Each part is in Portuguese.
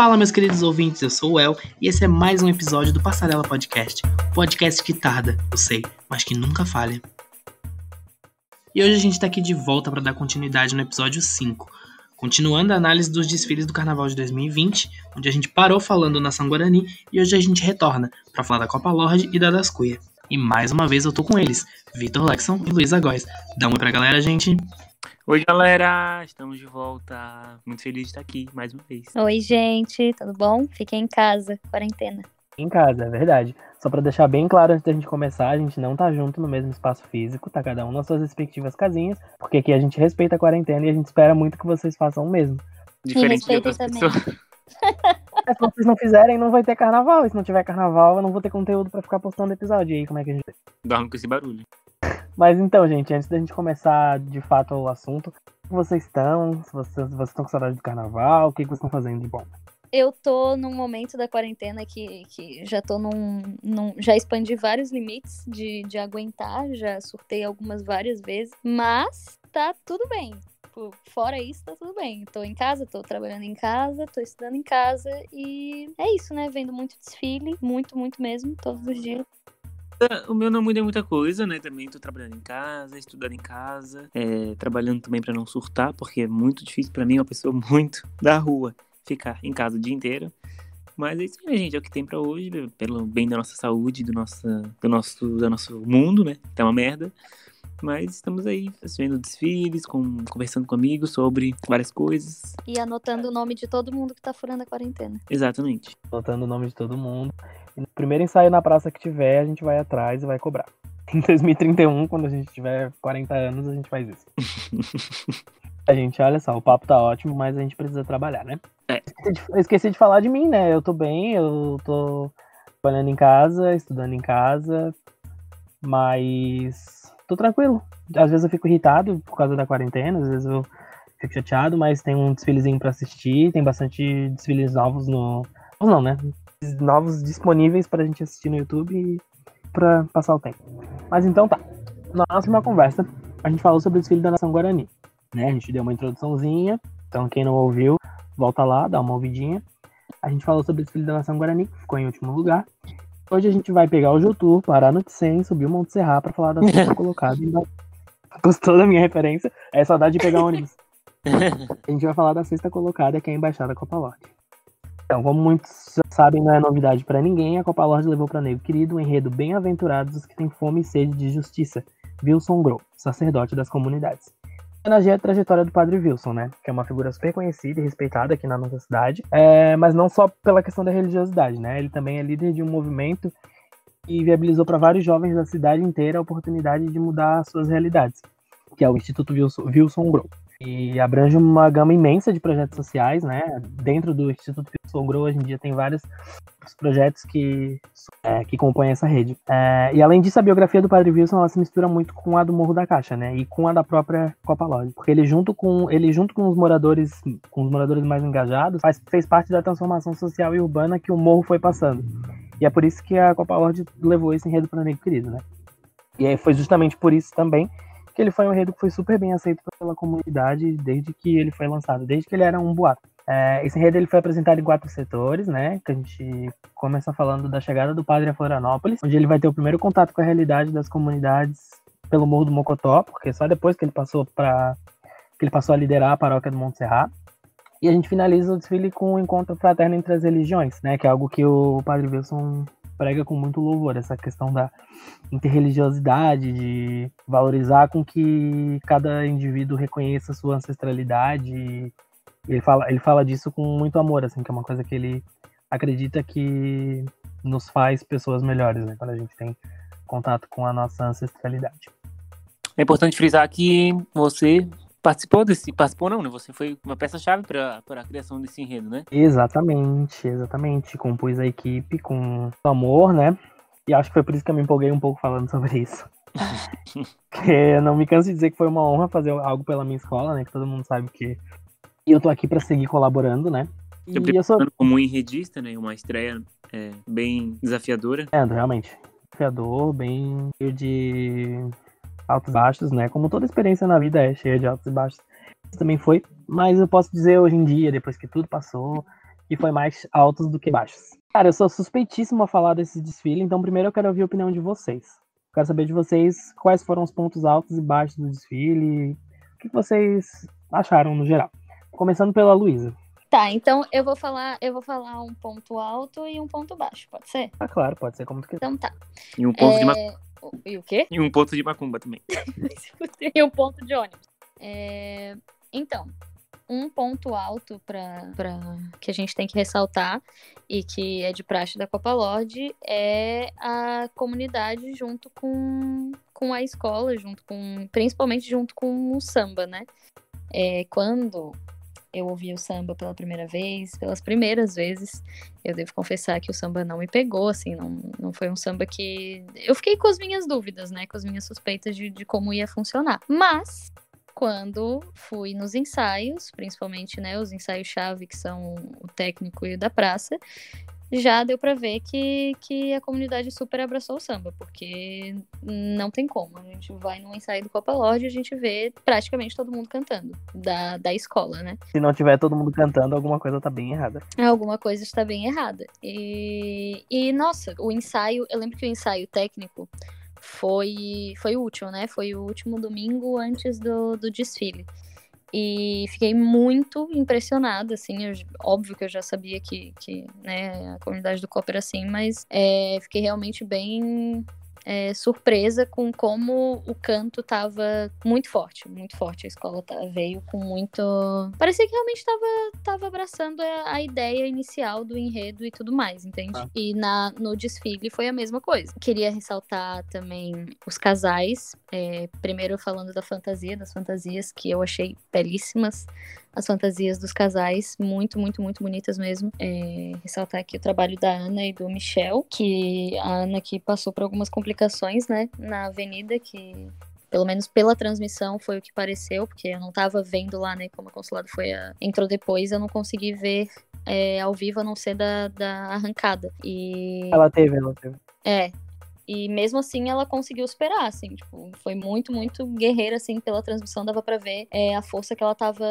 Fala, meus queridos ouvintes, eu sou o El e esse é mais um episódio do Passarela Podcast. Podcast que tarda, eu sei, mas que nunca falha. E hoje a gente tá aqui de volta para dar continuidade no episódio 5, continuando a análise dos desfiles do Carnaval de 2020, onde a gente parou falando Nação Guarani e hoje a gente retorna para falar da Copa Lorde e da Das Cuia. E mais uma vez eu tô com eles, Vitor Lexon e Luísa Góes. Dá um oi pra galera, gente. Oi, galera! Estamos de volta. Muito feliz de estar aqui mais uma vez. Oi, gente, tudo bom? Fiquem em casa, quarentena. Em casa, é verdade. Só para deixar bem claro antes da gente começar, a gente não tá junto no mesmo espaço físico, tá cada um nas suas respectivas casinhas, porque aqui a gente respeita a quarentena e a gente espera muito que vocês façam o mesmo. Diferente de respeita outras também. pessoas. Mas se vocês não fizerem, não vai ter carnaval. E se não tiver carnaval, eu não vou ter conteúdo para ficar postando episódio. E aí, como é que a gente. Dorme com esse barulho. Mas então, gente, antes da gente começar de fato o assunto, como vocês estão? Se vocês, vocês estão com saudade do carnaval, o que, que vocês estão fazendo de bom? Eu tô num momento da quarentena que, que já tô num, num- Já expandi vários limites de, de aguentar, já surtei algumas várias vezes, mas tá tudo bem. Fora isso, tá tudo bem. Tô em casa, tô trabalhando em casa, tô estudando em casa e é isso, né? Vendo muito desfile, muito, muito mesmo, todos os dias. O meu não muda muita coisa, né? Também tô trabalhando em casa, estudando em casa, é, trabalhando também pra não surtar, porque é muito difícil pra mim, uma pessoa muito da rua, ficar em casa o dia inteiro. Mas é isso aí, gente, é o que tem pra hoje, pelo bem da nossa saúde, do nosso, do nosso, do nosso mundo, né? Tá uma merda. Mas estamos aí vendo desfiles, com, conversando com amigos sobre várias coisas. E anotando o nome de todo mundo que tá furando a quarentena. Exatamente. Anotando o nome de todo mundo. E no primeiro ensaio na praça que tiver, a gente vai atrás e vai cobrar. Em 2031, quando a gente tiver 40 anos, a gente faz isso. A gente, olha só, o papo tá ótimo, mas a gente precisa trabalhar, né? É. Esqueci de- Eu esqueci de falar de mim, né? Eu tô bem, eu tô trabalhando em casa, estudando em casa, mas tô tranquilo. Às vezes eu fico irritado por causa da quarentena, às vezes eu fico chateado, mas tem um desfilezinho pra assistir, tem bastante desfiles novos no. Não, né? Novos disponíveis pra gente assistir no YouTube e pra passar o tempo. Mas então tá. Na nossa última conversa, a gente falou sobre o desfile da Nação Guarani. Né? A gente deu uma introduçãozinha. Então, quem não ouviu, volta lá, dá uma ouvidinha. A gente falou sobre o desfile da Nação Guarani, que ficou em último lugar. Hoje a gente vai pegar o Jutu, parar no Tsen, subir o Monte Serra pra falar da sexta colocada. da- Gostou da minha referência? É saudade de pegar ônibus. A gente vai falar da sexta colocada, que é a Embaixada Copa Lorde. Então, como muitos sabem, não é novidade pra ninguém, a Copa Lorde levou pra Nego Querido um enredo bem-aventurados os que têm fome e sede de justiça, Wilson Grow, sacerdote das comunidades. Homenageia a trajetória do Padre Wilson, né? Que é uma figura super conhecida e respeitada aqui na nossa cidade, é, mas não só pela questão da religiosidade, né? Ele também é líder de um movimento que viabilizou para vários jovens da cidade inteira a oportunidade de mudar suas realidades, que é o Instituto Wilson, Wilson Grow. E abrange uma gama imensa de projetos sociais, né? Dentro do Instituto Wilson Grow, hoje em dia tem vários projetos que, é, que compõem essa rede. É, e além disso, a biografia do Padre Wilson ela se mistura muito com a do Morro da Caixa, né? E com a da própria Copa Lodge. Porque ele junto com ele junto com os moradores, com os moradores mais engajados, faz, fez parte da transformação social e urbana que o morro foi passando. E é por isso que a Copa Lodge levou esse enredo para o Negro Querido, né? E aí foi justamente por isso também que ele foi um enredo que foi super bem aceito pela comunidade desde que ele foi lançado, desde que ele era um boato. É, esse enredo ele foi apresentado em quatro setores, né? Que a gente começa falando da chegada do padre a Florianópolis, onde ele vai ter o primeiro contato com a realidade das comunidades pelo Morro do Mocotó, porque só depois que ele passou para que ele passou a liderar a paróquia do Monte Serrat. E a gente finaliza o desfile com o encontro fraterno entre as religiões, né? Que é algo que o padre Wilson prega com muito louvor, essa questão da interreligiosidade, de valorizar com que cada indivíduo reconheça sua ancestralidade. Ele fala, ele fala disso com muito amor, assim, que é uma coisa que ele acredita que nos faz pessoas melhores, né? Quando a gente tem contato com a nossa ancestralidade. É importante frisar que você participou desse. Participou não, né? Você foi uma peça-chave para a criação desse enredo, né? Exatamente, exatamente. Compus a equipe com amor, né? E acho que foi por isso que eu me empolguei um pouco falando sobre isso. Porque eu não me canso de dizer que foi uma honra fazer algo pela minha escola, né? Que todo mundo sabe que eu tô aqui para seguir colaborando, né? E Eu eu sou. como um enredista, né? Uma estreia é, bem desafiadora. É, realmente. Desafiador, bem cheio de altos e baixos, né? Como toda experiência na vida é cheia de altos e baixos. Isso também foi. Mas eu posso dizer hoje em dia, depois que tudo passou, e foi mais altos do que baixos. Cara, eu sou suspeitíssimo a falar desse desfile, então primeiro eu quero ouvir a opinião de vocês. Quero saber de vocês quais foram os pontos altos e baixos do desfile, o que vocês acharam no geral. Começando pela Luísa. Tá, então eu vou falar, eu vou falar um ponto alto e um ponto baixo, pode ser? Ah, claro, pode ser como tu quiser. Então tá. E um ponto, de. É, o- E o quê? e um ponto de macumba também. e um ponto de ônibus. É, Então, um ponto alto para que a gente tem que ressaltar e que é de praxe da Copa Lorde é a comunidade junto com, com a escola, junto com principalmente junto com o samba, né? É, quando eu ouvi o samba pela primeira vez, pelas primeiras vezes, eu devo confessar que o samba não me pegou, assim, não, não foi um samba que. Eu fiquei com as minhas dúvidas, né? Com as minhas suspeitas de, de como ia funcionar. Mas, quando fui nos ensaios, principalmente, né, os ensaios-chave, que são o técnico e o da praça, já deu pra ver que, que a comunidade super abraçou o samba, porque não tem como. A gente vai num ensaio do Copa Lorde e a gente vê praticamente todo mundo cantando, da, da escola, né? Se não tiver todo mundo cantando, alguma coisa tá bem errada. Alguma coisa está bem errada. E, e nossa, o ensaio, eu lembro que o ensaio técnico foi, foi o último, né? Foi o último domingo antes do, do desfile. E fiquei muito impressionada, assim, eu- óbvio que eu já sabia que, que né, a comunidade do Copa era assim, mas é, fiquei realmente bem é, surpresa com como o canto tava muito forte, muito forte. A escola tá- veio com muito. Parecia que realmente tava, tava abraçando a, a ideia inicial do enredo e tudo mais, entende? Ah. E na, no desfile foi a mesma coisa. Queria ressaltar também os casais. é, primeiro falando da fantasia, das fantasias que eu achei belíssimas. As fantasias dos casais, muito, muito, muito bonitas mesmo. É, ressaltar aqui o trabalho da Ana e do Michel, que a Ana que passou por algumas complicações, né, na avenida, que pelo menos pela transmissão foi o que pareceu, porque eu não tava vendo lá, né, como a consulado foi a... entrou depois, eu não consegui ver é, ao vivo a não ser da, da arrancada. E Ela teve, ela teve. é. E mesmo assim ela conseguiu superar, assim, tipo, foi muito, muito guerreira, assim, pela transmissão, dava pra ver é, a força que ela tava.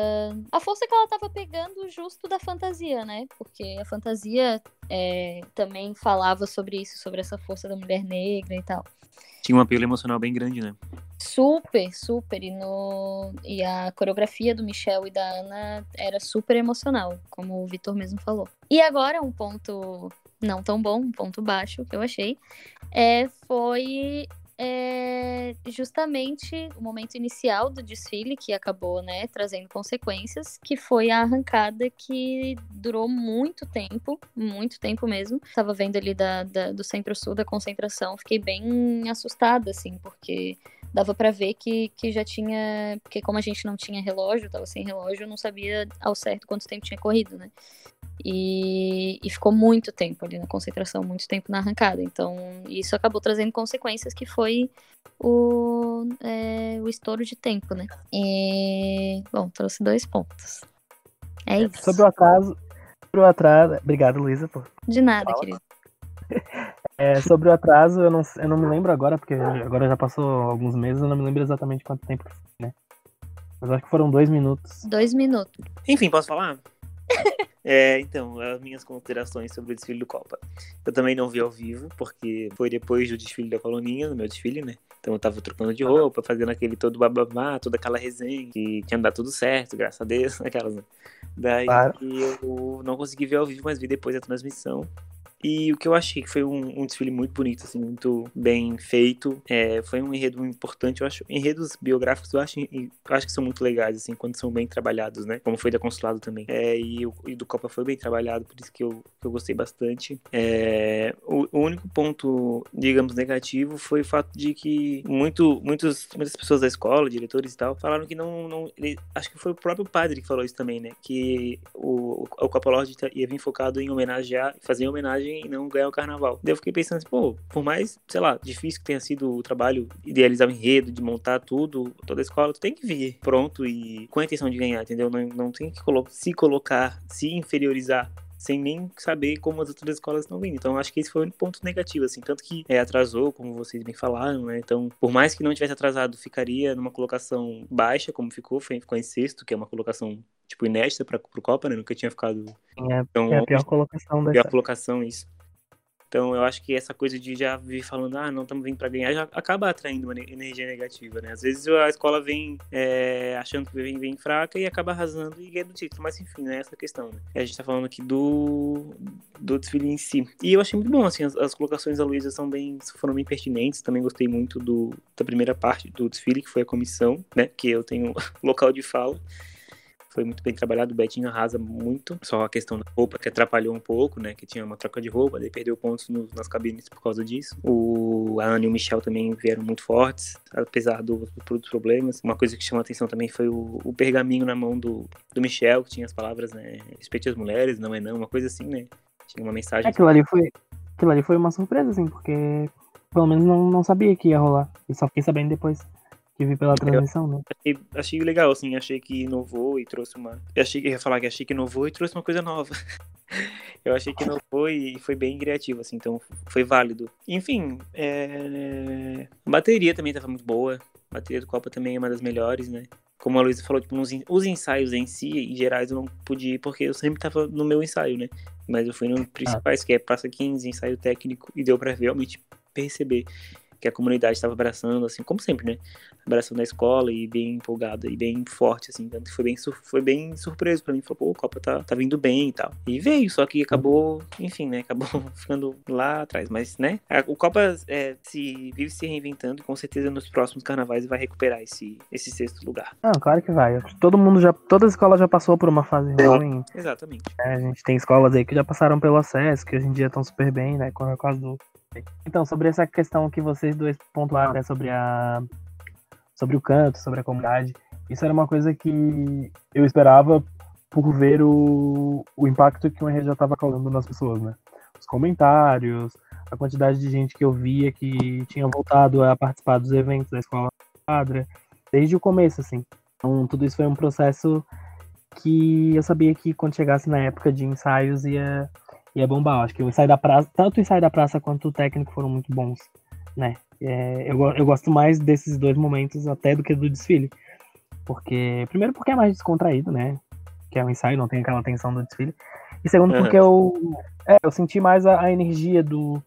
A força que ela tava pegando justo da fantasia, né? Porque a fantasia é, também falava sobre isso, sobre essa força da mulher negra e tal. Tinha um apelo emocional bem grande, né? Super, super. E, no... e a coreografia do Michel e da Ana era super emocional, como o Vitor mesmo falou. E agora, um ponto não tão bom, um ponto baixo que eu achei, é, foi é, justamente o momento inicial do desfile, que acabou né, trazendo consequências, que foi a arrancada que durou muito tempo, muito tempo mesmo. Tava vendo ali da, da- do centro-sul da concentração, fiquei bem assustada, assim, porque dava pra ver que, que já tinha. Porque como a gente não tinha relógio, tava sem relógio, eu não sabia ao certo quanto tempo tinha corrido, né? E, e ficou muito tempo ali na concentração, muito tempo na arrancada. Então, isso acabou trazendo consequências que foi o, é, o estouro de tempo, né? E, bom, trouxe dois pontos. É isso. Sobre o atraso. Sobre o atraso. Obrigado, Luísa, por De nada, Fala. querido. É, sobre o atraso, eu não, eu não me lembro agora, porque agora já passou alguns meses, eu não me lembro exatamente quanto tempo que foi, né? Mas acho que foram dois minutos. Dois minutos. Enfim, posso falar? É, então, as minhas considerações sobre o desfile do Copa. Eu também não vi ao vivo, porque foi depois do desfile da coloninha, no meu desfile, né? Então eu tava trocando de roupa, fazendo aquele todo bababá, toda aquela resenha, que tinha dado tudo certo, graças a Deus, aquelas, né? Daí Claro. eu não consegui ver ao vivo, mas vi depois da transmissão. E o que eu achei que foi um, um desfile muito bonito, assim, muito bem feito. É, foi um enredo importante, eu acho. Enredos biográficos eu acho, eu acho que são muito legais, assim, quando são bem trabalhados, né? Como foi da Consulado também. É, e, e do Copa foi bem trabalhado, por isso que eu, que eu gostei bastante. É, o, o único ponto, digamos, negativo foi o fato de que muito, muitos, muitas pessoas da escola, diretores e tal, falaram que não. não ele, acho que foi o próprio padre que falou isso também, né? Que o, o Copa Lorde ia vir focado em homenagear, fazer homenagem e não ganhar o carnaval. Daí eu fiquei pensando assim, pô, por mais, sei lá, difícil que tenha sido o trabalho, idealizar o enredo, de montar tudo, toda a escola, tu tem que vir pronto e com a intenção de ganhar, entendeu? Não, não tem que colo se colocar, se inferiorizar sem nem saber como as outras escolas estão vindo. Então, acho que esse foi um ponto negativo, assim. Tanto que é, atrasou, como vocês bem falaram, né? Então, por mais que não tivesse atrasado, ficaria numa colocação baixa, como ficou, ficou em sexto, que é uma colocação, tipo, inédita para o Copa, né? Nunca tinha ficado É, tão é a pior colocação Pior dessa. colocação, isso. Então, eu acho que essa coisa de já vir falando, ah, não estamos vindo para ganhar, já acaba atraindo uma ne- energia negativa, né? Às vezes a escola vem é, achando que vem, vem fraca e acaba arrasando e ganhando título. Mas, enfim, não é essa questão, né? A gente tá falando aqui do, do desfile em si. E eu achei muito bom, assim, as, as colocações da Luísa são bem, foram bem pertinentes. Também gostei muito do, da primeira parte do desfile, que foi a comissão, né? Que eu tenho local de fala. Foi muito bem trabalhado, o Betinho arrasa muito. Só a questão da roupa que atrapalhou um pouco, né? Que tinha uma troca de roupa, daí perdeu pontos no- nas cabines por causa disso. O Ana e o Michel também vieram muito fortes, apesar do- dos problemas. Uma coisa que chamou a atenção também foi o, o pergaminho na mão do, do Michel, que tinha as palavras, né? Respeite as mulheres, não é não, uma coisa assim, né? Tinha uma mensagem. Aquilo ali foi. Aquilo ali foi uma surpresa, assim, porque pelo menos não, não sabia que ia rolar. E só fiquei sabendo depois que vi pela transmissão, né? Achei, achei legal, assim, achei que inovou e trouxe uma. Eu achei que ia falar que achei que inovou e trouxe uma coisa nova. Eu achei que inovou e foi bem criativo, assim, então foi válido. Enfim, é... a bateria também tava muito boa. A bateria do Copa também é uma das melhores, né? Como a Luísa falou, tipo, os ensaios em si, em gerais, eu não pude ir porque eu sempre tava no meu ensaio, né? Mas eu fui nos principais, que é Praça 15, ensaio técnico, e deu pra realmente perceber que a comunidade estava abraçando, assim, como sempre, né? Abraçando a escola e bem empolgada e bem forte, assim. Tanto que foi bem, foi bem surpreso pra mim. Falou, pô, o Copa tá, tá vindo bem e tal. E veio, só que acabou, enfim, né? Acabou ficando lá atrás. Mas, né? a- O Copa é, se vive se reinventando e com certeza nos próximos carnavais vai recuperar esse, esse sexto lugar. Não, claro que vai. Todo mundo já. Toda a escola já passou por uma fase ruim. Exatamente. né? A gente tem escolas aí que já passaram pelo acesso, que hoje em dia estão super bem, né? Com a causa do. Então, sobre essa questão que vocês dois pontuaram, né? Sobre a. Sobre o canto, sobre a comunidade. Isso era uma coisa que eu esperava por ver o, o impacto que o RJ estava causando nas pessoas, né? Os comentários, a quantidade de gente que eu via que tinha voltado a participar dos eventos da escola quadra, desde o começo, assim. Então, tudo isso foi um processo que eu sabia que quando chegasse na época de ensaios ia, ia bombar. Acho que o ensaio da praça, tanto o ensaio da praça quanto o técnico foram muito bons, né? É, eu, eu gosto mais desses dois momentos até do que do desfile. Porque, primeiro porque é mais descontraído, né? Que é o ensaio, não tem aquela tensão do desfile. E segundo Aham. porque eu, é, eu senti mais a, a energia do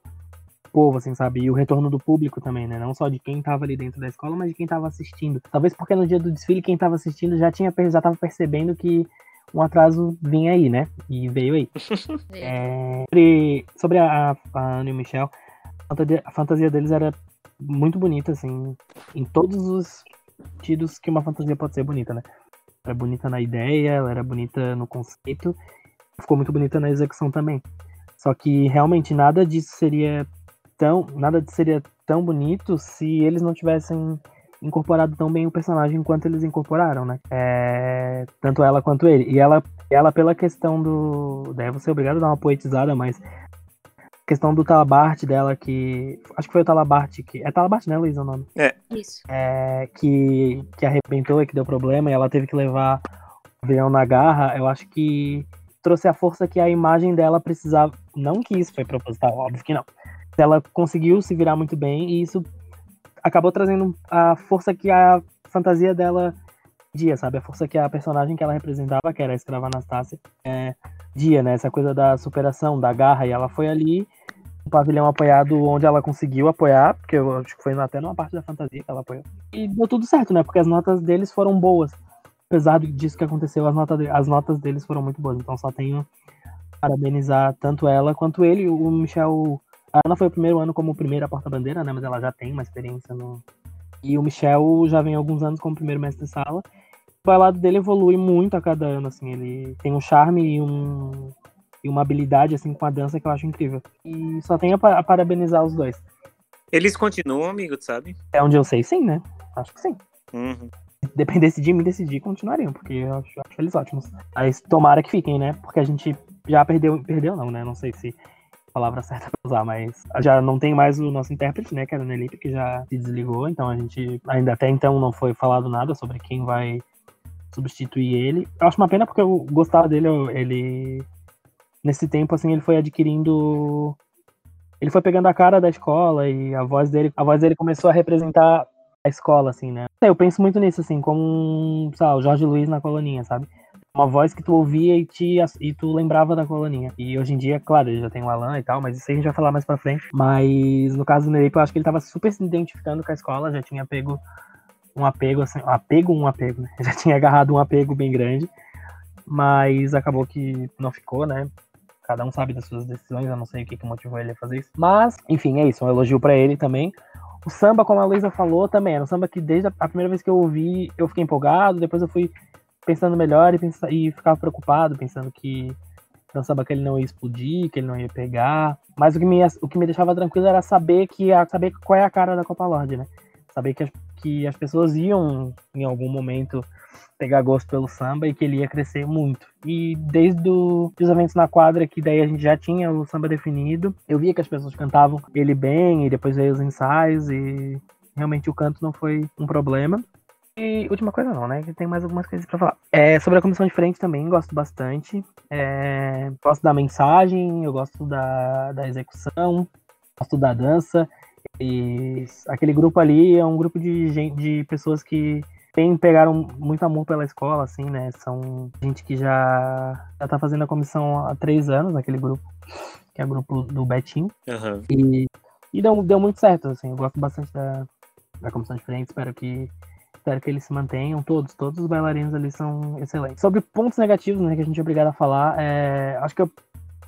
povo, assim, sabe? E o retorno do público também, né? Não só de quem tava ali dentro da escola, mas de quem tava assistindo. Talvez porque no dia do desfile quem tava assistindo já tinha já tava percebendo que um atraso vinha aí, né? E veio aí. É, sobre sobre a, a Ana e o Michel, a fantasia, a fantasia deles era muito bonita, assim, em todos os sentidos que uma fantasia pode ser bonita, né? Era bonita na ideia, ela era bonita no conceito, ficou muito bonita na execução também. Só que realmente nada disso seria tão, nada disso seria tão bonito se eles não tivessem incorporado tão bem o personagem quanto eles incorporaram, né? É, tanto ela quanto ele. E ela, ela pela questão do, daí você é obrigado a dar uma poetizada, mas a questão do Talabarte dela que, acho que foi o Talabarte que, é Talabarte, né, Luísa, o nome? Isso. é, que, que arrebentou e que deu problema e ela teve que levar o avião na garra, eu acho que trouxe a força que a imagem dela precisava. Não que isso foi proposital, óbvio que não. Ela conseguiu se virar muito bem e isso acabou trazendo a força que a fantasia dela dia, sabe? A força que a personagem que ela representava, que era a escrava Anastácia, é, dia, né? Essa coisa da superação, da garra, e ela foi ali um pavilhão apoiado onde ela conseguiu apoiar, porque eu acho que foi até numa parte da fantasia que ela apoiou. E deu tudo certo, né? Porque as notas deles foram boas. Apesar disso que aconteceu, as notas, as notas deles foram muito boas. Então só tenho parabenizar tanto ela quanto ele. O Michel. A Ana foi o primeiro ano como primeira porta-bandeira, né? Mas ela já tem uma experiência no. E o Michel já vem há alguns anos como primeiro mestre de sala. O bailado dele evolui muito a cada ano, assim. Ele tem um charme e um e uma habilidade assim com a dança que eu acho incrível. E só tenho a, pa- a parabenizar os dois. Eles continuam, amigo, tu sabe? É onde eu sei, sim, né? Acho que sim. Uhum. Se dependesse de mim decidir, continuariam, porque eu acho, acho eles ótimos. Mas tomara que fiquem, né? Porque a gente já perdeu, perdeu não, né? Não sei se palavra certa pra usar, mas já não tem mais o nosso intérprete, né? Que era o Nelipe, que já se desligou, então a gente ainda até então não foi falado nada sobre quem vai substituir ele. Eu acho uma pena porque eu gostava dele, ele nesse tempo, assim, ele foi adquirindo. Ele foi pegando a cara da escola e a voz dele, a voz dele começou a representar a escola, assim, né? Eu penso muito nisso, assim, como, o Jorge Luiz na coloninha, sabe? Uma voz que tu ouvia e, te, e tu lembrava da coloninha. E hoje em dia, claro, ele já tem o Alan e tal, mas isso a gente vai falar mais pra frente. Mas no caso do Nereipo, eu acho que ele tava super se identificando com a escola, já tinha pego um apego, assim, um apego, um apego, né? Já tinha agarrado um apego bem grande, mas acabou que não ficou, né? Cada um sabe das suas decisões, eu não sei o que, que motivou ele a fazer isso. Mas, enfim, é isso, um elogio para ele também. O samba, como a Luísa falou, também era um samba que desde a primeira vez que eu ouvi, eu fiquei empolgado, depois eu fui pensando melhor e, pensa, e ficava preocupado, pensando que samba que ele não ia explodir, que ele não ia pegar. Mas o que me, o que me deixava tranquilo era saber que saber qual é a cara da Copa Lorde, né? Saber que as, que as pessoas iam, em algum momento, pegar gosto pelo samba e que ele ia crescer muito. E desde os eventos na quadra, que daí a gente já tinha o samba definido, eu via que as pessoas cantavam ele bem, e depois veio os ensaios, e realmente o canto não foi um problema. E última coisa não, né? Que tem mais algumas coisas para falar. É, sobre a comissão de frente também, gosto bastante. É, gosto da mensagem, eu gosto da, da execução, gosto da dança. E aquele grupo ali é um grupo de, gente, de pessoas que tem, pegaram muito amor pela escola, assim, né? São gente que já, já tá fazendo a comissão há três anos, naquele grupo, que é o grupo do Betinho. Uhum. E, e deu, deu muito certo, assim, eu gosto bastante da, da comissão de frente, espero que espero que eles se mantenham, todos, todos os bailarinos ali são excelentes. Sobre pontos negativos, né, que a gente é obrigado a falar, é, acho que eu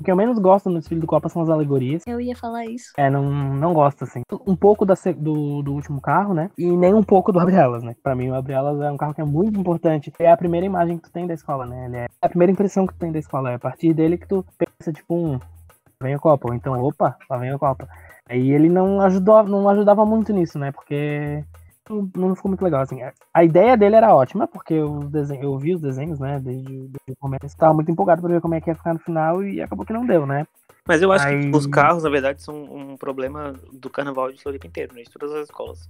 o que eu menos gosto no desfile do Copa são as alegorias. Eu ia falar isso. É, não, não gosto, assim. Um pouco da, do, do último carro, né? E nem um pouco do Abre Elas, né? Pra mim, o Abre Elas é um carro que é muito importante. É a primeira imagem que tu tem da escola, né? Ele é a primeira impressão que tu tem da escola. É a partir dele que tu pensa, tipo, um, vem a Copa. Ou então, opa, lá vem a Copa. Aí ele não ajudou, não ajudava muito nisso, né? Porque não ficou muito legal, assim. A ideia dele era ótima, porque os desenhos, eu vi os desenhos, né, desde, desde o começo. Estava muito empolgado para ver como é que ia ficar no final e acabou que não deu, né? Mas eu acho Aí... que os carros, na verdade, são um problema do carnaval de Floripa inteiro, né, de todas as escolas.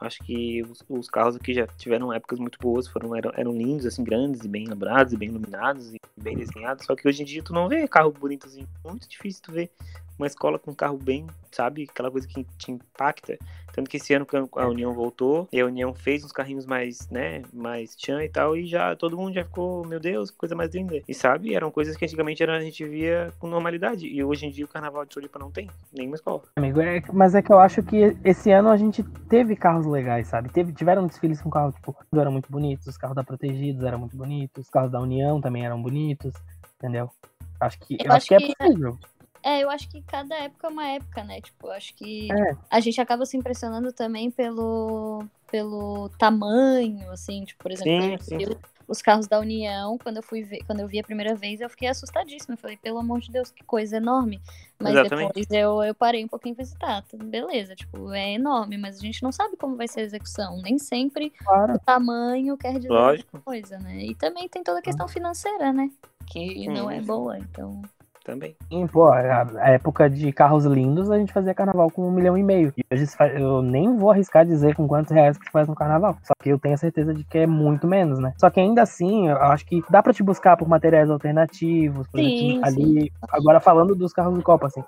Acho que os, os, carros aqui já tiveram épocas muito boas, foram eram, eram lindos, assim, grandes e bem lembrados, e bem iluminados e bem desenhados. Só que hoje em dia tu não vê carro bonito assim, muito difícil tu ver uma escola com um carro bem, sabe? Aquela coisa que te impacta. Tanto que esse ano a União voltou, e a União fez uns carrinhos mais, né, mais tchan e tal, e já todo mundo já ficou, meu Deus, que coisa mais linda. E sabe, eram coisas que antigamente era, a gente via com normalidade, e hoje em dia o Carnaval de Floripa não tem, nenhuma escola. Amigo, é, mas é que eu acho que esse ano a gente teve carros legais, sabe? Teve, tiveram desfiles com carros, tipo, eram muito bonitos, os carros da Protegidos eram muito bonitos, os carros da União também eram bonitos, entendeu? Acho que, eu, eu acho, acho que, que é possível. É, eu acho que cada época é uma época, né? Tipo, acho que é. a gente acaba se impressionando também pelo, pelo tamanho, assim, tipo, por exemplo, sim, sim. os carros da União, quando eu fui ver, quando eu vi a primeira vez, eu fiquei assustadíssima. Eu falei, pelo amor de Deus, que coisa enorme. Mas Exatamente. depois eu, eu parei um pouquinho e visitar. Tá, beleza, tipo, é enorme, mas a gente não sabe como vai ser a execução. Nem sempre claro. o tamanho quer dizer Lógico. coisa, né? E também tem toda a questão financeira, né? Que não é boa, então também. Sim, pô, a época de carros lindos, a gente fazia carnaval com um milhão e meio. E hoje eu nem vou arriscar dizer com quantos reais que se faz no carnaval. Só que eu tenho a certeza de que é muito menos, né? Só que ainda assim, eu acho que dá para te buscar por materiais alternativos, por sim, exemplo, ali. Sim. Agora falando dos carros de Copa, assim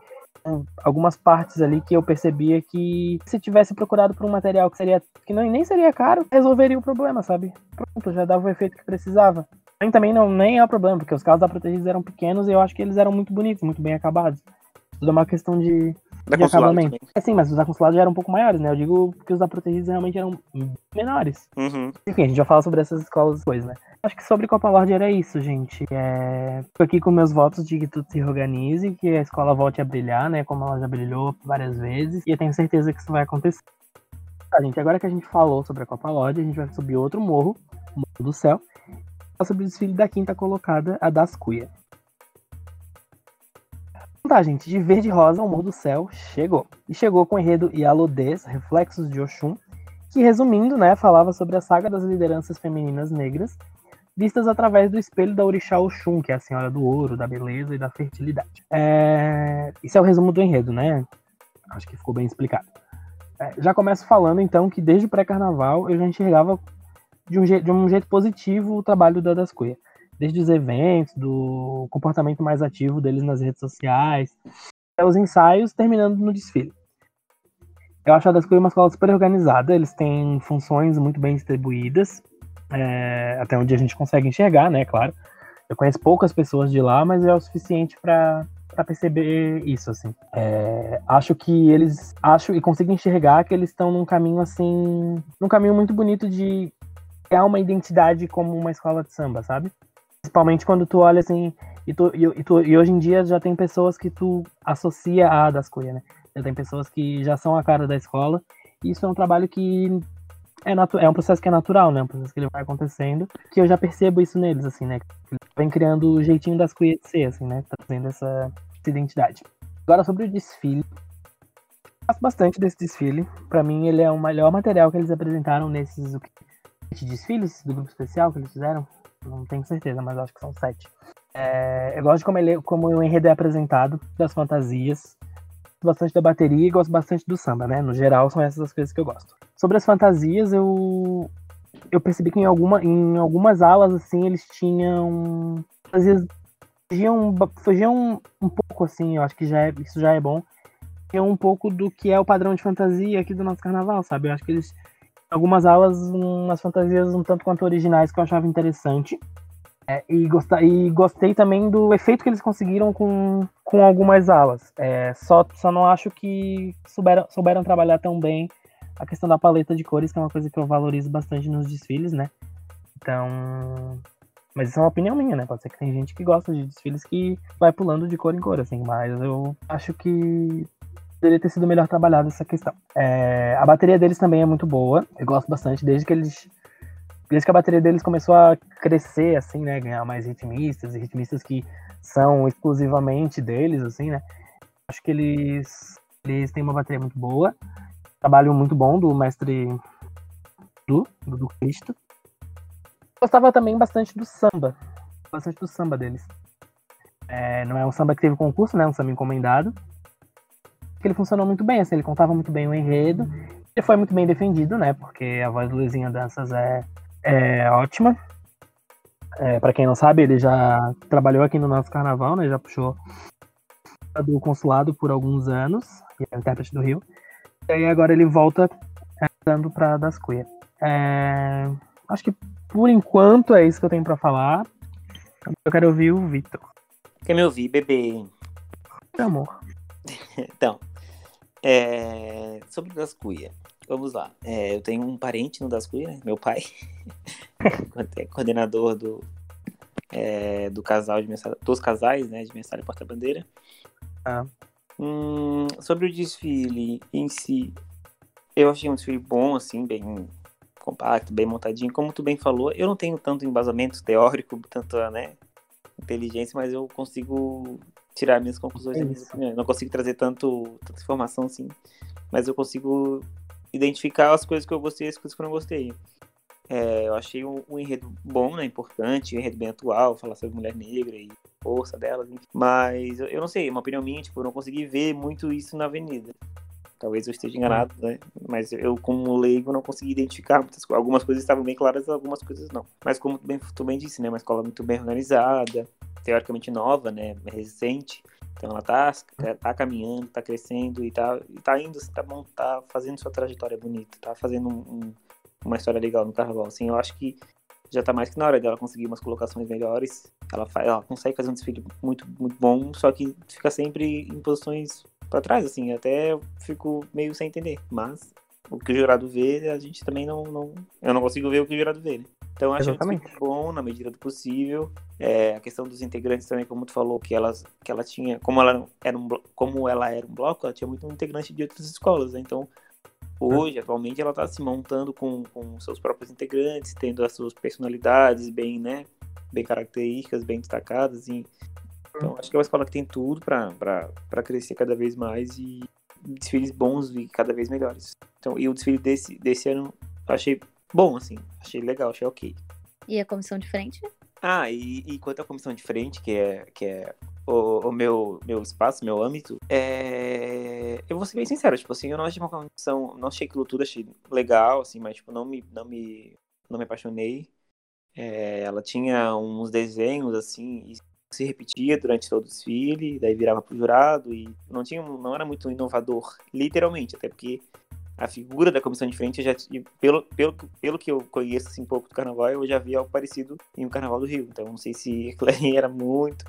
algumas partes ali que eu percebia que se tivesse procurado por um material que seria que não, nem seria caro, resolveria o problema, sabe? Pronto, já dava o efeito que precisava também não nem é o problema, porque os carros da Protegidos eram pequenos e eu acho que eles eram muito bonitos, muito bem acabados. Tudo é uma questão de, de acabamento. É sim, mas os da Consulado já eram um pouco maiores, né? Eu digo que os da Protegidos realmente eram menores. Uhum. Enfim, a gente vai falar sobre essas escolas depois, né? Acho que sobre Copa Lorde era isso, gente. É... Tô aqui com meus votos de que tudo se organize, que a escola volte a brilhar, né? Como ela já brilhou várias vezes. E eu tenho certeza que isso vai acontecer. Tá, gente, agora que a gente falou sobre a Copa Lorde, a gente vai subir outro morro, o Morro do Céu, sobre o desfile da quinta colocada, a das Cuia. Então tá, gente, de verde e rosa, o Morro do Céu chegou. E chegou com o enredo Yalodês, Reflexos de Oxum, que, resumindo, né, falava sobre a saga das lideranças femininas negras, vistas através do espelho da Orixá Oxum, que é a senhora do ouro, da beleza e da fertilidade. É... Isso é o resumo do enredo, né? Acho que ficou bem explicado. É, já começo falando, então, que desde o pré-carnaval eu já enxergava de um, jeito, de um jeito positivo o trabalho da Dascoia. desde os eventos, do comportamento mais ativo deles nas redes sociais, até os ensaios, terminando no desfile. Eu acho a das uma escola super organizada, eles têm funções muito bem distribuídas, é, até onde a gente consegue enxergar, né, claro. Eu conheço poucas pessoas de lá, mas é o suficiente para para perceber isso, assim. É, acho que eles. Acho e consigo enxergar que eles estão num caminho, assim. num caminho muito bonito de criar uma identidade como uma escola de samba, sabe? Principalmente quando tu olha assim. E, tu, e, e, tu, e hoje em dia já tem pessoas que tu associa a das coisas, né? Já tem pessoas que já são a cara da escola. E isso é um trabalho que é, é um processo que é natural, né? Um processo que ele vai acontecendo. Que eu já percebo isso neles, assim, né? Vem criando o jeitinho das cuias de ser, assim, né? Trazendo essa, essa identidade. Agora, sobre o desfile. Gosto bastante desse desfile. Para mim, ele é o melhor material que eles apresentaram nesses desfiles do grupo especial que eles fizeram. Não tenho certeza, mas acho que são sete. É, eu gosto de como, ele, como o enredo é apresentado, das fantasias, bastante da bateria e gosto bastante do samba, né? No geral, são essas as coisas que eu gosto. Sobre as fantasias, eu eu percebi que em, alguma, em algumas alas, assim, eles tinham fantasias fugiam, fugiam um pouco, assim, eu acho que já é, isso já é bom. É um pouco do que é o padrão de fantasia aqui do nosso carnaval, sabe? Eu acho que eles, algumas aulas, umas fantasias um tanto quanto originais que eu achava interessante. É, e, gostei, e gostei também do efeito que eles conseguiram com, com algumas alas. É, só, só não acho que souberam, souberam trabalhar tão bem a questão da paleta de cores, que é uma coisa que eu valorizo bastante nos desfiles, né? Então. Mas isso é uma opinião minha, né? Pode ser que tem gente que gosta de desfiles que vai pulando de cor em cor, assim, mas eu acho que poderia ter sido melhor trabalhado essa questão. É, a bateria deles também é muito boa. Eu gosto bastante, desde que eles desde que a bateria deles começou a crescer, assim, né, ganhar mais ritmistas e ritmistas que são exclusivamente deles, assim, né, acho que eles, eles têm uma bateria muito boa, trabalho muito bom do mestre do, do, Cristo. Gostava também bastante do samba, bastante do samba deles. É, não é um samba que teve concurso, né, um samba encomendado, que ele funcionou muito bem, assim, ele contava muito bem o enredo, ele foi muito bem defendido, né, porque a voz do Luizinho Danças é é ótima. É, para quem não sabe, ele já trabalhou aqui no nosso carnaval, né? Já puxou do consulado por alguns anos, e é intérprete do Rio. E aí agora ele volta é, dando para das Cunha. É, acho que por enquanto é isso que eu tenho para falar. Eu quero ouvir o Vitor. Quer me ouvir, bebê? Meu amor. então, é... sobre das Cuia. Vamos lá. É, eu tenho um parente no Dascui, né? Meu pai. é coordenador do, é, do casal de dos casais, né? De mensagem porta-bandeira. Ah. Hum, sobre o desfile em si, eu achei um desfile bom, assim, bem compacto, bem montadinho. Como tu bem falou, eu não tenho tanto embasamento teórico, tanto, né? Inteligência, mas eu consigo tirar minhas conclusões. É não consigo trazer tanto, tanta informação assim, mas eu consigo identificar as coisas que eu gostei e as coisas que eu não gostei. É, eu achei um, um, enredo bom, né, importante, um enredo bem atual, falar sobre mulher negra e força enfim. mas eu, eu, não sei, uma opinião minha, tipo, eu não consegui ver muito isso na avenida. Talvez eu esteja enganado, né? Mas eu, como leigo, não consegui identificar muitas coisas. Algumas coisas estavam bem claras, algumas coisas não. Mas como tu bem, tu bem disse, né? Uma escola muito bem organizada, teoricamente nova, né? Recente. Então ela tá, tá caminhando, tá crescendo e tá, e tá indo, tá, bom, tá fazendo sua trajetória bonita, tá fazendo um, um, uma história legal no carnaval. Assim, eu acho que já tá mais que na hora dela conseguir umas colocações melhores. Ela, faz, ela consegue fazer um desfile muito, muito bom, só que fica sempre em posições para trás, assim, até fico meio sem entender. Mas o que o jurado vê, a gente também não. não eu não consigo ver o que o jurado vê, né? Então acho Exatamente. que bom na medida do possível. É, a questão dos integrantes também, como tu falou, que, elas, que ela tinha, como ela era um como ela era um bloco, ela tinha muito integrante de outras escolas, né? Então hoje, hum. atualmente, ela está se montando com, com seus próprios integrantes, tendo as suas personalidades bem, né, bem características, bem destacadas. E, então acho que é uma escola que tem tudo para crescer cada vez mais e desfiles bons e cada vez melhores. Então, e o desfile desse, desse ano eu achei bom, assim. Achei legal, achei ok. E a comissão de frente? Ah, e, e quanto à comissão de frente, que é, que é o, o, meu, meu espaço, meu âmbito, é... eu vou ser bem sincero, tipo assim, eu não achei uma comissão, não achei aquilo tudo, achei legal, assim, mas tipo, não me, não me, não me apaixonei. É, ela tinha uns desenhos assim, e se repetia durante todo o desfile, daí virava pro jurado e não tinha, não era muito inovador, literalmente, até porque a figura da comissão de frente já pelo, pelo, pelo que eu conheço assim, um pouco do carnaval, eu já vi algo parecido em um carnaval do Rio. Então não sei se aquilo era muito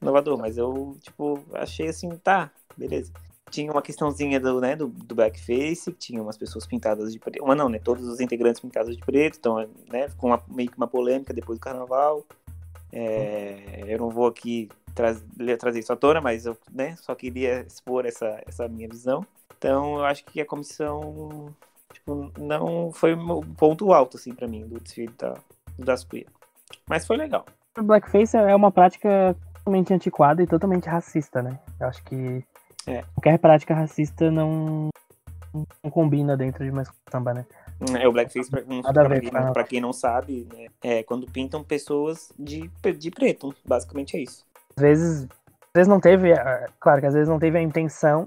inovador, mas eu, tipo, achei assim, tá, beleza. Tinha uma questãozinha do, né, do, do blackface, tinha umas pessoas pintadas de preto. Uma não, né? Todos os integrantes pintados de preto, então, né, ficou uma, meio que uma polêmica depois do carnaval. É, eu não vou aqui tra trazer isso à tona, mas eu né, só queria expor essa, essa minha visão. Então, eu acho que a comissão tipo, não foi um ponto alto, assim, para mim, do desfile da, das Queer. Mas foi legal. O blackface é uma prática totalmente antiquada e totalmente racista, né? Eu acho que é. qualquer prática racista não, não combina dentro de uma samba, né? É, o blackface, pra, pra, pra quem não sabe, né, é quando pintam pessoas de, de preto, basicamente é isso. Às vezes, às vezes não teve, é, claro que às vezes não teve a intenção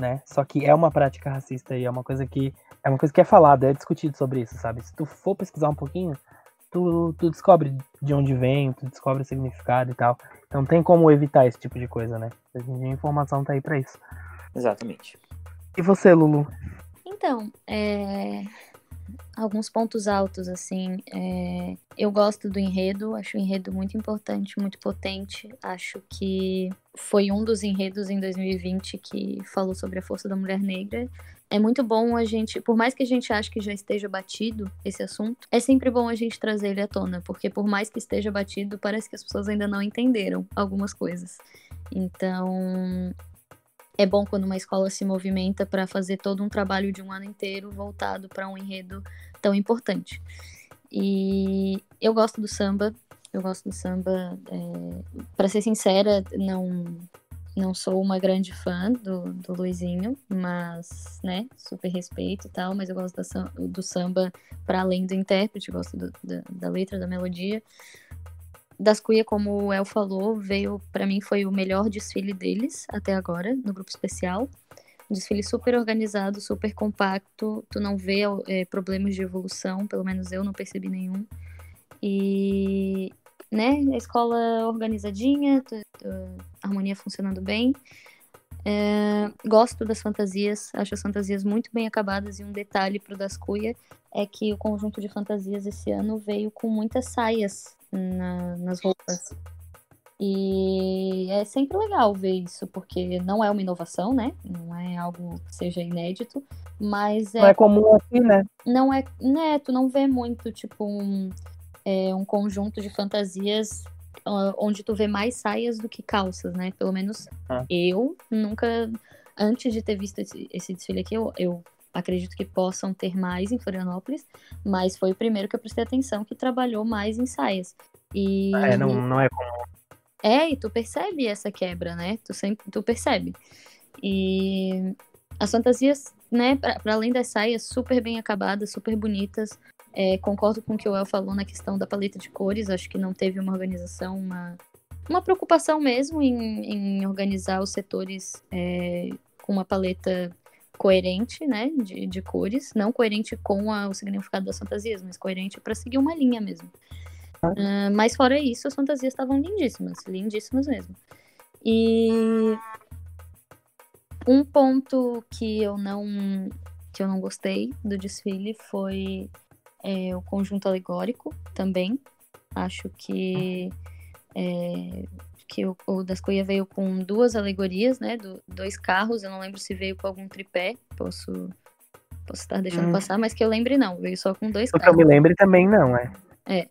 né? Só que é uma prática racista e é uma coisa que é uma coisa que é falada, é discutido sobre isso, sabe? Se tu for pesquisar um pouquinho, tu, tu descobre de onde vem, tu descobre o significado e tal. Então tem como evitar esse tipo de coisa, né? A informação tá aí para isso. Exatamente. E você, Lulu? Então, é alguns pontos altos, assim. É... Eu gosto do enredo, acho o enredo muito importante, muito potente. Acho que foi um dos enredos em 2020 que falou sobre a força da mulher negra. É muito bom a gente, por mais que a gente ache que já esteja batido esse assunto, é sempre bom a gente trazer ele à tona, porque por mais que esteja batido, parece que as pessoas ainda não entenderam algumas coisas. Então, é bom quando uma escola se movimenta para fazer todo um trabalho de um ano inteiro voltado para um enredo tão importante. E eu gosto do samba, eu gosto do samba. É... para ser sincera, não não sou uma grande fã do, do Luizinho, mas, né, super respeito e tal, mas eu gosto da, do samba para além do intérprete, gosto do, da, da letra, da melodia. Das Cuia, como o El falou, veio, para mim, foi o melhor desfile deles até agora, no grupo especial. Um desfile super organizado, super compacto, tu não vê é, problemas de evolução, pelo menos eu não percebi nenhum. E, né, a escola organizadinha, a harmonia funcionando bem. É, gosto das fantasias, acho as fantasias muito bem acabadas e um detalhe pro Das Cuia é que o conjunto de fantasias esse ano veio com muitas saias na, nas roupas. E é sempre legal ver isso, porque não é uma inovação, né? Não é algo que seja inédito, mas é. Não é comum assim, né? Não é, né? Tu não vê muito, tipo, um, é, um conjunto de fantasias uh, onde tu vê mais saias do que calças, né? Pelo menos ah. eu nunca, antes de ter visto esse, esse desfile aqui, eu, eu acredito que possam ter mais em Florianópolis, mas foi o primeiro que eu prestei atenção que trabalhou mais em saias. E... É, não, não é comum. É, e tu percebe essa quebra, né? Tu sempre tu percebe. E as fantasias, né, para além das saias super bem acabadas, super bonitas. É, concordo com o que o El falou na questão da paleta de cores. Acho que não teve uma organização, uma, uma preocupação mesmo em, em organizar os setores é, com uma paleta coerente, né, de, de cores, não coerente com a, o significado das fantasias, mas coerente para seguir uma linha mesmo. Uh, mas fora isso, as fantasias estavam lindíssimas, lindíssimas mesmo. E um ponto que eu não que eu não gostei do desfile foi é, o conjunto alegórico também. Acho que é, que o, o das Coia veio com duas alegorias, né? Do, dois carros. Eu não lembro se veio com algum tripé. Posso, posso estar deixando hum. passar, mas que eu lembre não. Veio só com dois o carros. que eu me lembre também não, é. É.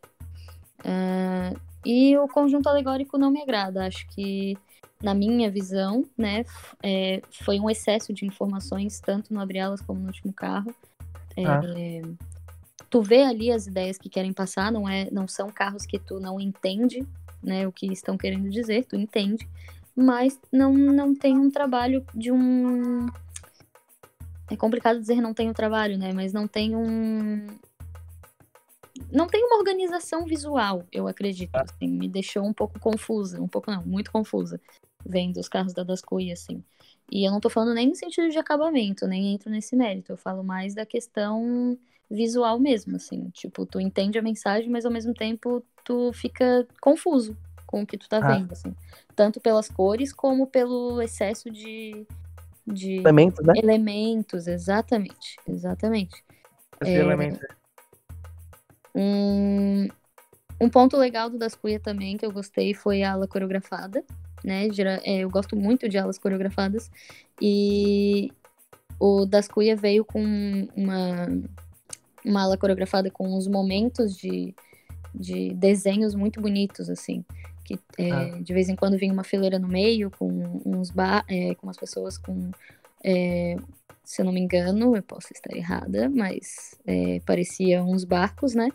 Uh, e o conjunto alegórico não me agrada. Acho que, na minha visão, né, é, foi um excesso de informações, tanto no Abre Alas como no último carro. É, ah. Tu vê ali as ideias que querem passar, não, é, não são carros que tu não entende né, o que estão querendo dizer, tu entende, mas não, não tem um trabalho de um. É complicado dizer não tem um trabalho, né? Mas não tem um. Não tem uma organização visual, eu acredito. Ah. Assim, me deixou um pouco confusa, um pouco não, muito confusa, vendo os carros da Dascui, assim. E eu não tô falando nem no sentido de acabamento, nem entro nesse mérito. Eu falo mais da questão visual mesmo, assim. Tipo, tu entende a mensagem, mas ao mesmo tempo tu fica confuso com o que tu tá Ah. vendo, assim. Tanto pelas cores como pelo excesso de, de Elementos, né? elementos, exatamente, exatamente. Esse É, elemento. Um, um ponto legal do Das Cuia também que eu gostei foi a ala coreografada, né? É, eu gosto muito de alas coreografadas e o Das Cuia veio com uma, uma ala coreografada com uns momentos de, de desenhos muito bonitos, assim. Que é, Ah. de vez em quando vinha uma fileira no meio com uns ba é, com as pessoas com é, se eu não me engano, eu posso estar errada, mas é, parecia uns barcos, né?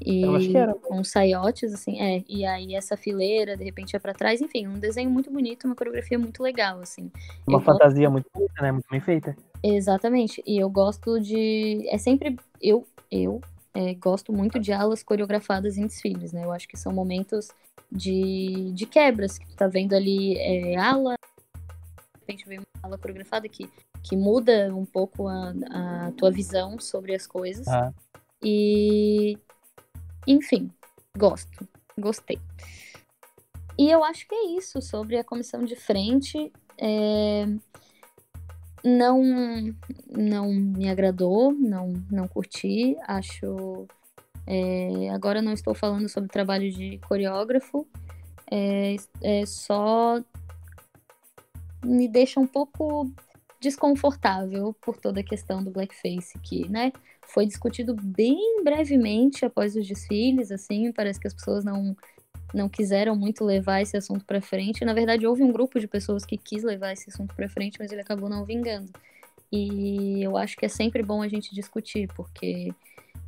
E Eu acho que era. com saiotes, assim, é. E aí essa fileira, de repente, é pra trás. Enfim, um desenho muito bonito, uma coreografia muito legal, assim. Uma eu gosto- fantasia muito bonita, né? Muito bem feita. Exatamente. E eu gosto de. É sempre. Eu, eu é, gosto muito de alas coreografadas em desfiles, né? Eu acho que são momentos de, de quebras, que tu tá vendo ali é, ala. De repente vem uma ala coreografada que, que muda um pouco a, a tua visão sobre as coisas. Ah. E. Enfim, gosto. Gostei. E eu acho que é isso sobre a comissão de frente. É, Não, não me agradou, não, não curti. Acho. é, agora não estou falando sobre trabalho de coreógrafo. É, é só me deixa um pouco desconfortável por toda a questão do blackface que, né, foi discutido bem brevemente após os desfiles, assim, parece que as pessoas não não quiseram muito levar esse assunto para frente. Na verdade, houve um grupo de pessoas que quis levar esse assunto para frente, mas ele acabou não vingando. E eu acho que é sempre bom a gente discutir, porque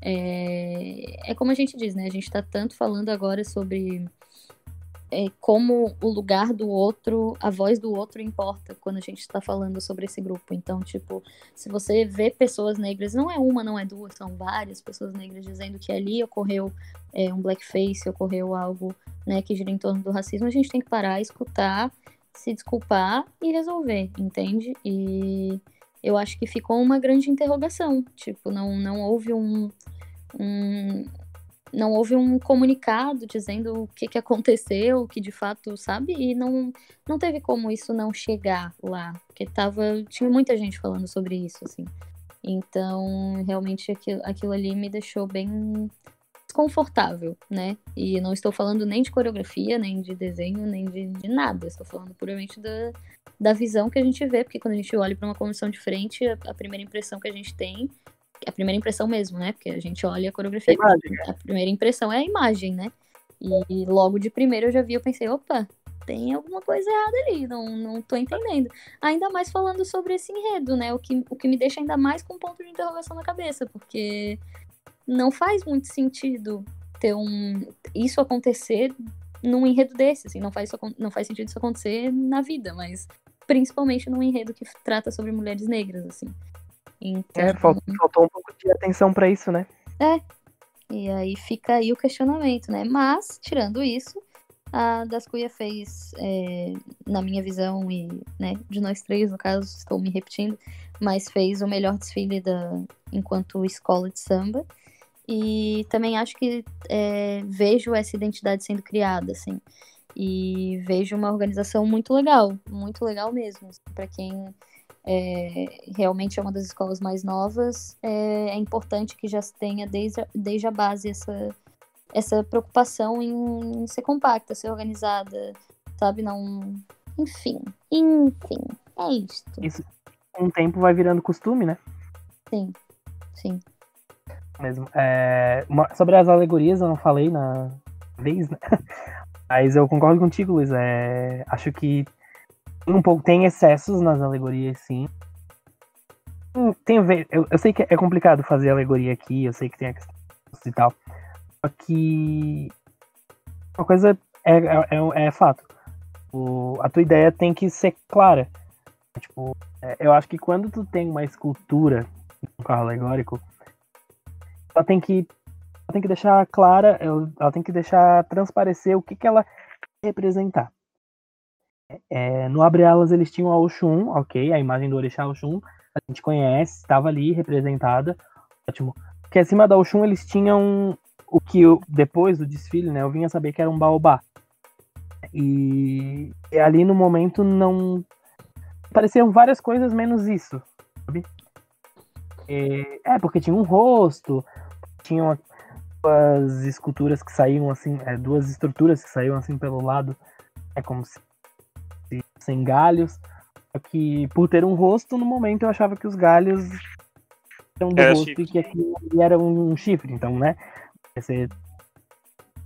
é, é como a gente diz, né? A gente está tanto falando agora sobre é, como o lugar do outro, a voz do outro importa quando a gente está falando sobre esse grupo. Então, tipo, se você vê pessoas negras, não é uma, não é duas, são várias pessoas negras dizendo que ali ocorreu é, um blackface, ocorreu algo né, que gira em torno do racismo, a gente tem que parar, escutar, se desculpar e resolver, entende? E eu acho que ficou uma grande interrogação. Tipo, não, não houve um, um não houve um comunicado dizendo o que, que aconteceu, o que de fato, sabe? E não, não teve como isso não chegar lá, porque tava, tinha muita gente falando sobre isso, assim. Então, realmente, aquilo, aquilo ali me deixou bem desconfortável, né? E não estou falando nem de coreografia, nem de desenho, nem de, de nada. Estou falando puramente da, da visão que a gente vê, porque quando a gente olha para uma comissão de frente, a, a primeira impressão que a gente tem a primeira impressão mesmo, né? Porque a gente olha a coreografia. Imagem, A primeira impressão é a imagem, né? E logo de primeiro eu já vi, eu pensei, opa, tem alguma coisa errada ali, não, não tô entendendo. Ainda mais falando sobre esse enredo, né? O que, o que me deixa ainda mais com um ponto de interrogação na cabeça, porque não faz muito sentido ter um. isso acontecer num enredo desse, assim, não faz, isso, não faz sentido isso acontecer na vida, mas principalmente num enredo que trata sobre mulheres negras, assim. Então, É, faltou, faltou um pouco de atenção pra isso, né? E aí fica aí o questionamento, né? Mas, tirando isso, a Dascuia fez, é, na minha visão, e né, de nós três, no caso, estou me repetindo, mas fez o melhor desfile da, enquanto escola de samba. E também acho que é, vejo essa identidade sendo criada, assim. E vejo uma organização muito legal, muito legal mesmo. Para quem é, realmente é uma das escolas mais novas, é, é importante que já se tenha desde a, desde a base essa, essa preocupação em, em ser compacta, ser organizada, sabe? Não. Enfim. Enfim. É isto. Isso com o tempo vai virando costume, né? Sim. Sim. Mesmo. É, uma- sobre as alegorias, eu não falei na vez, né? Mas eu concordo contigo, Luiz. É, acho que um pouco tem excessos nas alegorias, sim. Hum, Tem eu, eu sei que é complicado fazer alegoria aqui, eu sei que tem a questão e tal. Só que uma coisa é, é, é- é fato. O, a tua ideia tem que ser clara. Tipo, é, eu acho que quando tu tem uma escultura, um carro alegórico, ela tem que ela tem que deixar clara, ela tem que deixar transparecer o que, que ela representar. É, no Abre Alas eles tinham a Oxum, ok, a imagem do Orixá Oxum, a gente conhece, estava ali representada, ótimo. que acima da Oxum eles tinham o que eu, depois do desfile, né, eu vinha saber que era um baobá. E, e ali no momento não pareciam várias coisas menos isso, sabe? E, é, porque tinha um rosto, tinham duas esculturas que saíam assim, é, duas estruturas que saíam assim pelo lado, é como se sem galhos. Só que por ter um rosto, no momento eu achava que os galhos eram do Era rosto chifre. e que ali era um chifre, então, né? Ia ser,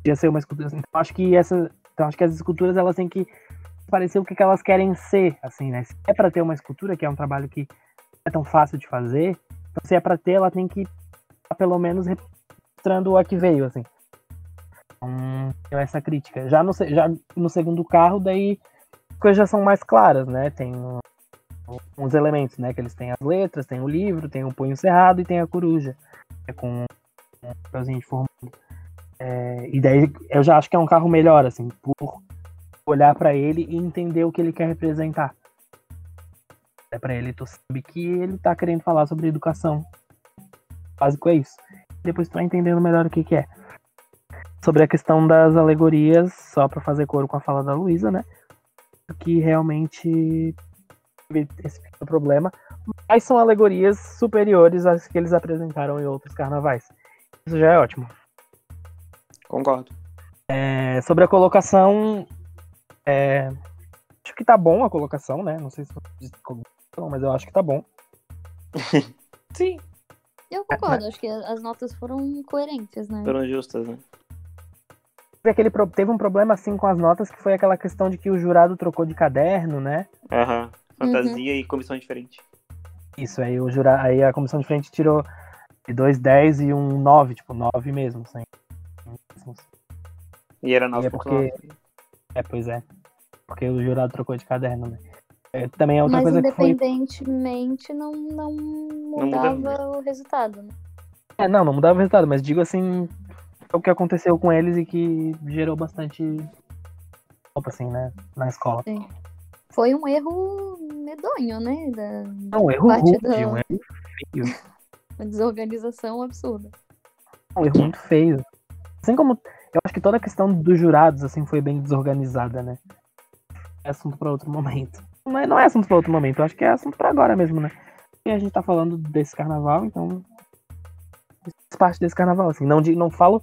ia ser uma escultura. Então acho que essa. Então acho que as esculturas elas têm que parecer o que que elas querem ser, assim, né? Se é para ter uma escultura, que é um trabalho que não é tão fácil de fazer, então se é para ter, ela tem que estar pelo menos mostrando a que veio, assim. Então, essa crítica. Já no, já no segundo carro, daí coisas já são mais claras, né? Tem uns elementos, né? Que eles têm as letras, tem o livro, tem o punho cerrado e tem a coruja. É com um papelzinho de formiga. É, e daí eu já acho que é um carro melhor, assim, por olhar pra ele e entender o que ele quer representar. É pra ele, tu sabe que ele tá querendo falar sobre educação. Básico é isso. Depois tu vai entendendo melhor o que que é. Sobre a questão das alegorias, só pra fazer coro com a fala da Luísa, né? Que realmente teve esse pequeno problema. Mas são alegorias superiores às que eles apresentaram em outros carnavais. Isso já é ótimo. Concordo. É, sobre a colocação, é, acho que tá bom a colocação, né? Não sei se mas eu acho que tá bom. Sim. Eu concordo, acho que as notas foram coerentes, né? Foram justas, né? Teve, aquele, pro- teve um problema assim com as notas, que foi aquela questão de que o jurado trocou de caderno, né? Aham. Fantasia e comissão diferente. Isso, aí o jura, aí a comissão de frente tirou de dois 10 e um 9, tipo 9 mesmo, sem. E era E 9 é porque- É, pois é. Porque o jurado trocou de caderno, né? É, também é outra Mas coisa que foi. independentemente não, não muda mudava o resultado, né? É, não, não mudava o resultado, mas digo assim, o que aconteceu com eles e que gerou bastante opa, assim, né, na escola. Foi um erro medonho, né? Da Não, um erro rude, do- um erro feio. uma desorganização absurda. Um erro muito feio. Assim como, eu acho que toda a questão dos jurados, assim, foi bem desorganizada, né? É assunto para outro momento. Não é, não é assunto para outro momento, eu acho que é assunto para agora mesmo, né? E a gente tá falando desse carnaval, então faz parte desse carnaval, assim. Não, não falo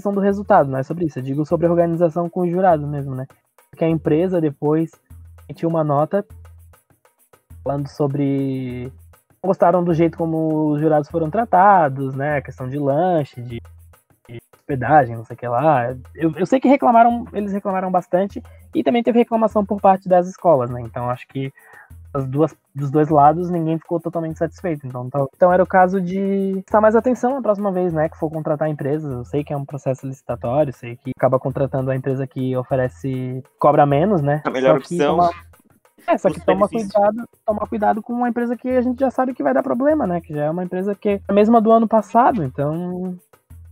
questão do resultado, não é sobre isso. Eu digo sobre a organização com os jurados mesmo, né? Porque a empresa depois emitiu uma nota falando sobre. Não gostaram do jeito como os jurados foram tratados, né? A questão de lanche, de, de hospedagem, não sei o que lá. Eu, eu sei que reclamaram, eles reclamaram bastante, e também teve reclamação por parte das escolas, né? Então acho que as duas, dos dois lados ninguém ficou totalmente satisfeito. Então, tá- então era o caso de prestar mais atenção na próxima vez, né? Que for contratar empresas. Eu sei que é um processo licitatório, sei que acaba contratando a empresa que oferece, cobra menos, né? A melhor Só que opção. toma- é, só que toma cuidado, toma cuidado com uma empresa que a gente já sabe que vai dar problema, né? Que já é uma empresa que é a mesma do ano passado, então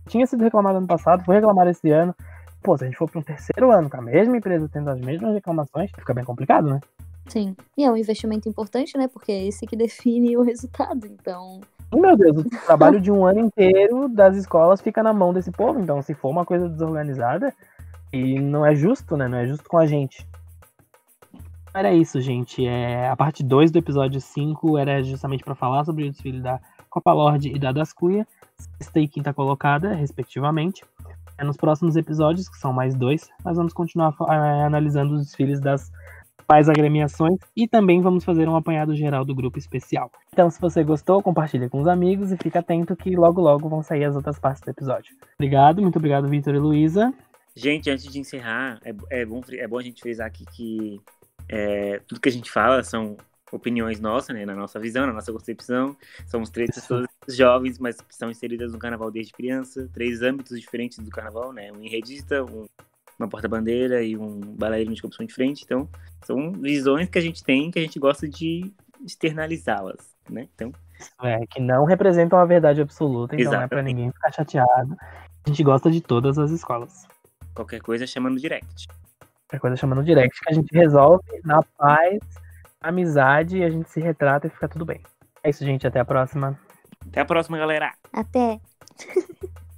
tinha sido reclamado ano passado, foi reclamado esse ano. Pô, se a gente for para um terceiro ano com a mesma empresa tendo as mesmas reclamações, fica bem complicado, né? Sim. E é um investimento importante, né? Porque é esse que define o resultado. Então, meu Deus, o trabalho de um ano inteiro das escolas fica na mão desse povo, então se for uma coisa desorganizada, e não é justo, né? Não é justo com a gente. Era isso, gente. É, a parte 2 do episódio 5 era justamente para falar sobre o desfile da Copa Lorde e da Das Cunha, sexta e quinta colocada, respectivamente. É, nos próximos episódios, que são mais dois, nós vamos continuar eh, analisando os desfiles das mais agremiações e também vamos fazer um apanhado geral do grupo especial. Então, se você gostou, compartilha com os amigos e fica atento que logo logo vão sair as outras partes do episódio. Obrigado, muito obrigado, Vitor e Luísa. Gente, antes de encerrar, é, é bom, é bom a gente frisar aqui que é, tudo que a gente fala são opiniões nossas, né? Na nossa visão, na nossa concepção. Somos três pessoas jovens, mas que são inseridas no carnaval desde criança. Três âmbitos diferentes do carnaval, né? Um enredista, um, uma porta-bandeira e um bailarino de comissão de frente. Então, são visões que a gente tem que a gente gosta de externalizá-las, né? Então, É, que não representam a verdade absoluta, então não é pra Exatamente. ninguém ficar chateado. A gente gosta de todas as escolas. qualquer coisa chama no direct. Qualquer coisa chama no direct que a gente resolve na paz, amizade, e a gente se retrata e fica tudo bem. É isso, gente. Até a próxima. Até a próxima, galera. Até.